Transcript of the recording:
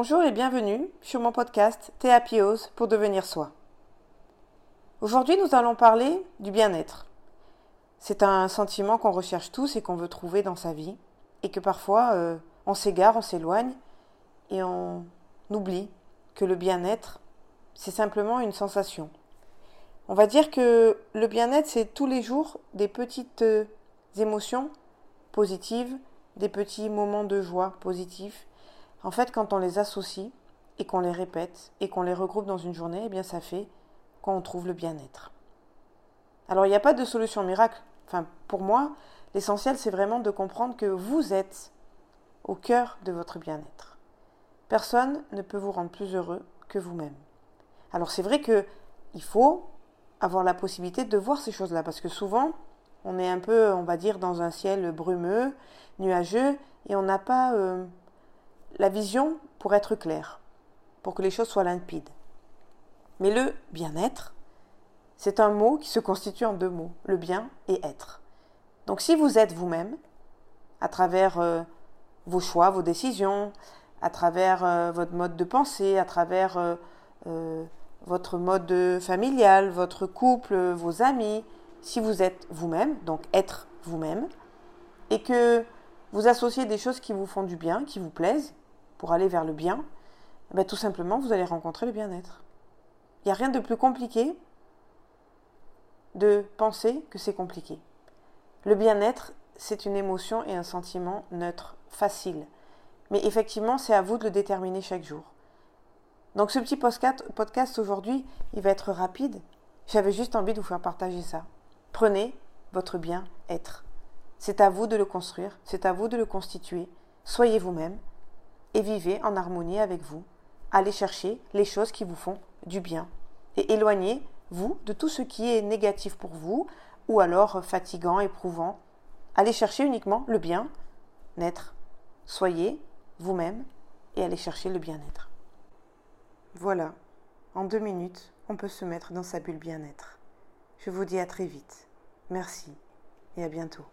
Bonjour et bienvenue sur mon podcast Théapiose pour devenir soi. Aujourd'hui, nous allons parler du bien-être. C'est un sentiment qu'on recherche tous et qu'on veut trouver dans sa vie, et que parfois euh, on s'égare, on s'éloigne, et on oublie que le bien-être, c'est simplement une sensation. On va dire que le bien-être, c'est tous les jours des petites euh, émotions positives, des petits moments de joie positifs. En fait, quand on les associe et qu'on les répète et qu'on les regroupe dans une journée, eh bien ça fait qu'on trouve le bien-être. Alors il n'y a pas de solution miracle. Enfin, pour moi, l'essentiel c'est vraiment de comprendre que vous êtes au cœur de votre bien-être. Personne ne peut vous rendre plus heureux que vous-même. Alors c'est vrai que il faut avoir la possibilité de voir ces choses-là parce que souvent on est un peu, on va dire, dans un ciel brumeux, nuageux, et on n'a pas euh, la vision pour être clair, pour que les choses soient limpides. Mais le bien-être, c'est un mot qui se constitue en deux mots, le bien et être. Donc si vous êtes vous-même, à travers euh, vos choix, vos décisions, à travers euh, votre mode de pensée, à travers votre mode familial, votre couple, vos amis, si vous êtes vous-même, donc être vous-même, et que vous associez des choses qui vous font du bien, qui vous plaisent, pour aller vers le bien, eh ben, tout simplement, vous allez rencontrer le bien-être. Il n'y a rien de plus compliqué de penser que c'est compliqué. Le bien-être, c'est une émotion et un sentiment neutre, facile. Mais effectivement, c'est à vous de le déterminer chaque jour. Donc ce petit podcast aujourd'hui, il va être rapide. J'avais juste envie de vous faire partager ça. Prenez votre bien-être. C'est à vous de le construire, c'est à vous de le constituer. Soyez vous-même et vivez en harmonie avec vous. Allez chercher les choses qui vous font du bien et éloignez-vous de tout ce qui est négatif pour vous ou alors fatigant, éprouvant. Allez chercher uniquement le bien-être. Soyez vous-même et allez chercher le bien-être. Voilà, en deux minutes, on peut se mettre dans sa bulle bien-être. Je vous dis à très vite. Merci et à bientôt.